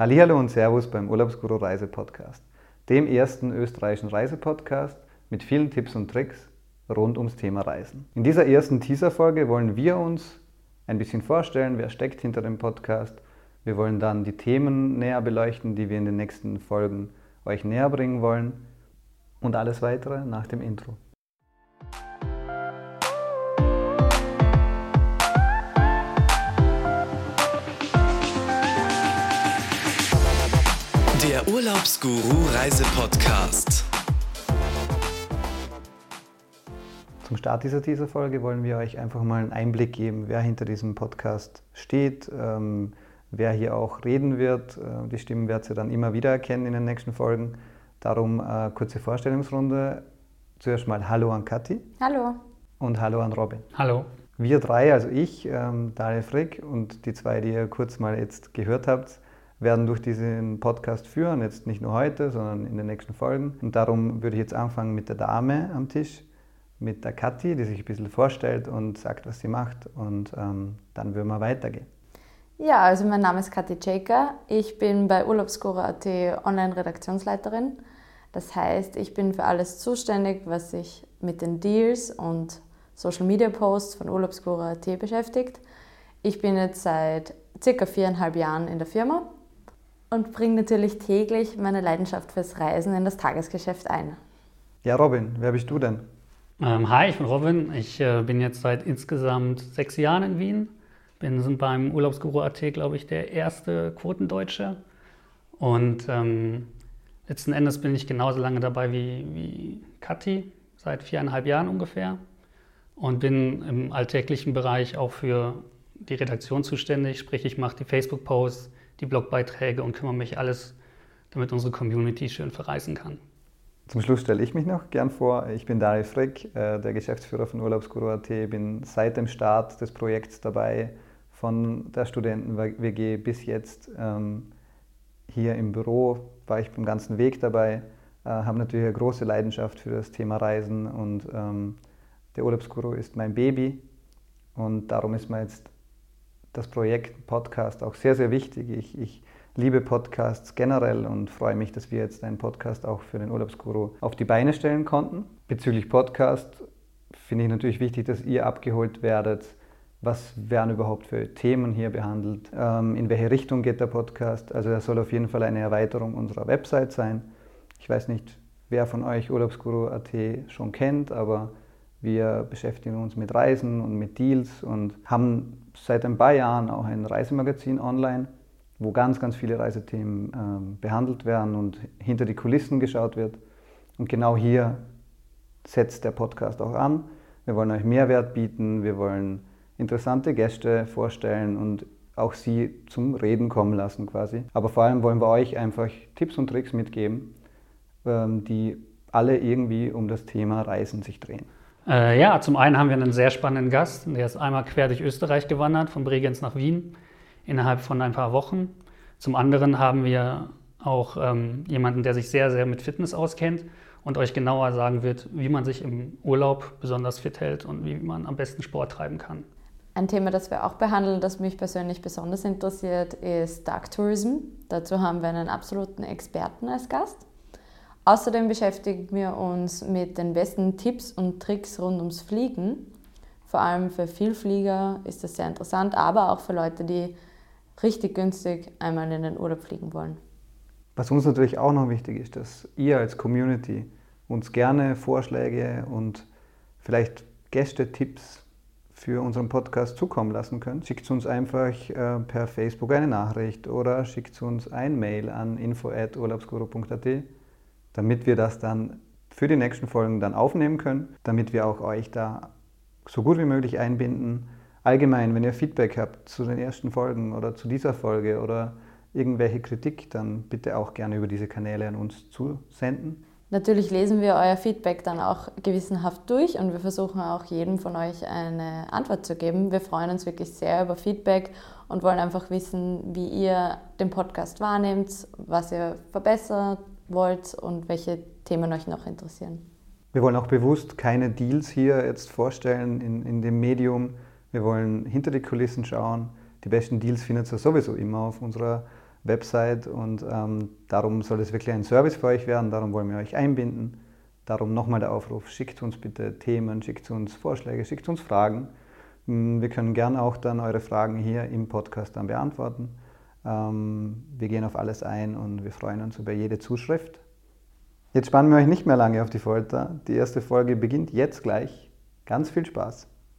Hallihallo und Servus beim Urlaubsguru Reise Podcast, dem ersten österreichischen Reisepodcast mit vielen Tipps und Tricks rund ums Thema Reisen. In dieser ersten Teaser-Folge wollen wir uns ein bisschen vorstellen, wer steckt hinter dem Podcast. Wir wollen dann die Themen näher beleuchten, die wir in den nächsten Folgen euch näher bringen wollen und alles weitere nach dem Intro. Der Urlaubsguru Reisepodcast. Zum Start dieser Teaser-Folge wollen wir euch einfach mal einen Einblick geben, wer hinter diesem Podcast steht, ähm, wer hier auch reden wird. Äh, die Stimmen werdet ihr dann immer wieder erkennen in den nächsten Folgen. Darum äh, kurze Vorstellungsrunde. Zuerst mal Hallo an Kathi. Hallo. Und Hallo an Robin. Hallo. Wir drei, also ich, ähm, Daniel Frick und die zwei, die ihr kurz mal jetzt gehört habt, werden durch diesen Podcast führen, jetzt nicht nur heute, sondern in den nächsten Folgen. Und darum würde ich jetzt anfangen mit der Dame am Tisch, mit der Kathi, die sich ein bisschen vorstellt und sagt, was sie macht. Und ähm, dann würden wir weitergehen. Ja, also mein Name ist Kathi Czeker. Ich bin bei Urlaubsguru.at Online-Redaktionsleiterin. Das heißt, ich bin für alles zuständig, was sich mit den Deals und Social Media Posts von Urlaubsguru.at beschäftigt. Ich bin jetzt seit circa viereinhalb Jahren in der Firma und bringe natürlich täglich meine Leidenschaft fürs Reisen in das Tagesgeschäft ein. Ja, Robin, wer bist du denn? Ähm, hi, ich bin Robin. Ich äh, bin jetzt seit insgesamt sechs Jahren in Wien. Bin beim Urlaubsguru AT, glaube ich, der erste Quotendeutsche. Und ähm, letzten Endes bin ich genauso lange dabei wie, wie Kathi, seit viereinhalb Jahren ungefähr. Und bin im alltäglichen Bereich auch für die Redaktion zuständig. Sprich, ich mache die Facebook-Posts, die Blogbeiträge und kümmere mich alles, damit unsere Community schön verreisen kann. Zum Schluss stelle ich mich noch gern vor. Ich bin Darius Frick, äh, der Geschäftsführer von Urlaubsguru.at, bin seit dem Start des Projekts dabei, von der Studenten-WG bis jetzt ähm, hier im Büro, war ich beim ganzen Weg dabei, äh, habe natürlich eine große Leidenschaft für das Thema Reisen und ähm, der Urlaubsguru ist mein Baby und darum ist mir jetzt das Projekt Podcast auch sehr, sehr wichtig. Ich, ich liebe Podcasts generell und freue mich, dass wir jetzt einen Podcast auch für den Urlaubsguru auf die Beine stellen konnten. Bezüglich Podcast finde ich natürlich wichtig, dass ihr abgeholt werdet. Was werden überhaupt für Themen hier behandelt? Ähm, in welche Richtung geht der Podcast? Also er soll auf jeden Fall eine Erweiterung unserer Website sein. Ich weiß nicht, wer von euch Urlaubsguru.at schon kennt, aber wir beschäftigen uns mit Reisen und mit Deals und haben seit ein paar Jahren auch ein Reisemagazin online, wo ganz, ganz viele Reisethemen äh, behandelt werden und hinter die Kulissen geschaut wird. Und genau hier setzt der Podcast auch an. Wir wollen euch Mehrwert bieten, wir wollen interessante Gäste vorstellen und auch sie zum Reden kommen lassen quasi. Aber vor allem wollen wir euch einfach Tipps und Tricks mitgeben, ähm, die alle irgendwie um das Thema Reisen sich drehen. Äh, ja, zum einen haben wir einen sehr spannenden Gast, der ist einmal quer durch Österreich gewandert, von Bregenz nach Wien, innerhalb von ein paar Wochen. Zum anderen haben wir auch ähm, jemanden, der sich sehr, sehr mit Fitness auskennt und euch genauer sagen wird, wie man sich im Urlaub besonders fit hält und wie man am besten Sport treiben kann. Ein Thema, das wir auch behandeln, das mich persönlich besonders interessiert, ist Dark Tourism. Dazu haben wir einen absoluten Experten als Gast. Außerdem beschäftigen wir uns mit den besten Tipps und Tricks rund ums Fliegen. Vor allem für Vielflieger ist das sehr interessant, aber auch für Leute, die richtig günstig einmal in den Urlaub fliegen wollen. Was uns natürlich auch noch wichtig ist, dass ihr als Community uns gerne Vorschläge und vielleicht Gästetipps für unseren Podcast zukommen lassen könnt. Schickt uns einfach äh, per Facebook eine Nachricht oder schickt uns ein Mail an info.urlaubsguru.at damit wir das dann für die nächsten Folgen dann aufnehmen können, damit wir auch euch da so gut wie möglich einbinden. Allgemein, wenn ihr Feedback habt zu den ersten Folgen oder zu dieser Folge oder irgendwelche Kritik, dann bitte auch gerne über diese Kanäle an uns zusenden. Natürlich lesen wir euer Feedback dann auch gewissenhaft durch und wir versuchen auch jedem von euch eine Antwort zu geben. Wir freuen uns wirklich sehr über Feedback und wollen einfach wissen, wie ihr den Podcast wahrnehmt, was ihr verbessert wollt und welche Themen euch noch interessieren. Wir wollen auch bewusst keine Deals hier jetzt vorstellen in, in dem Medium. Wir wollen hinter die Kulissen schauen. Die besten Deals findet ihr sowieso immer auf unserer Website und ähm, darum soll es wirklich ein Service für euch werden, darum wollen wir euch einbinden. Darum nochmal der Aufruf, schickt uns bitte Themen, schickt uns Vorschläge, schickt uns Fragen. Mm, wir können gerne auch dann eure Fragen hier im Podcast dann beantworten. Ähm, wir gehen auf alles ein und wir freuen uns über jede Zuschrift. Jetzt spannen wir euch nicht mehr lange auf die Folter. Die erste Folge beginnt jetzt gleich. Ganz viel Spaß.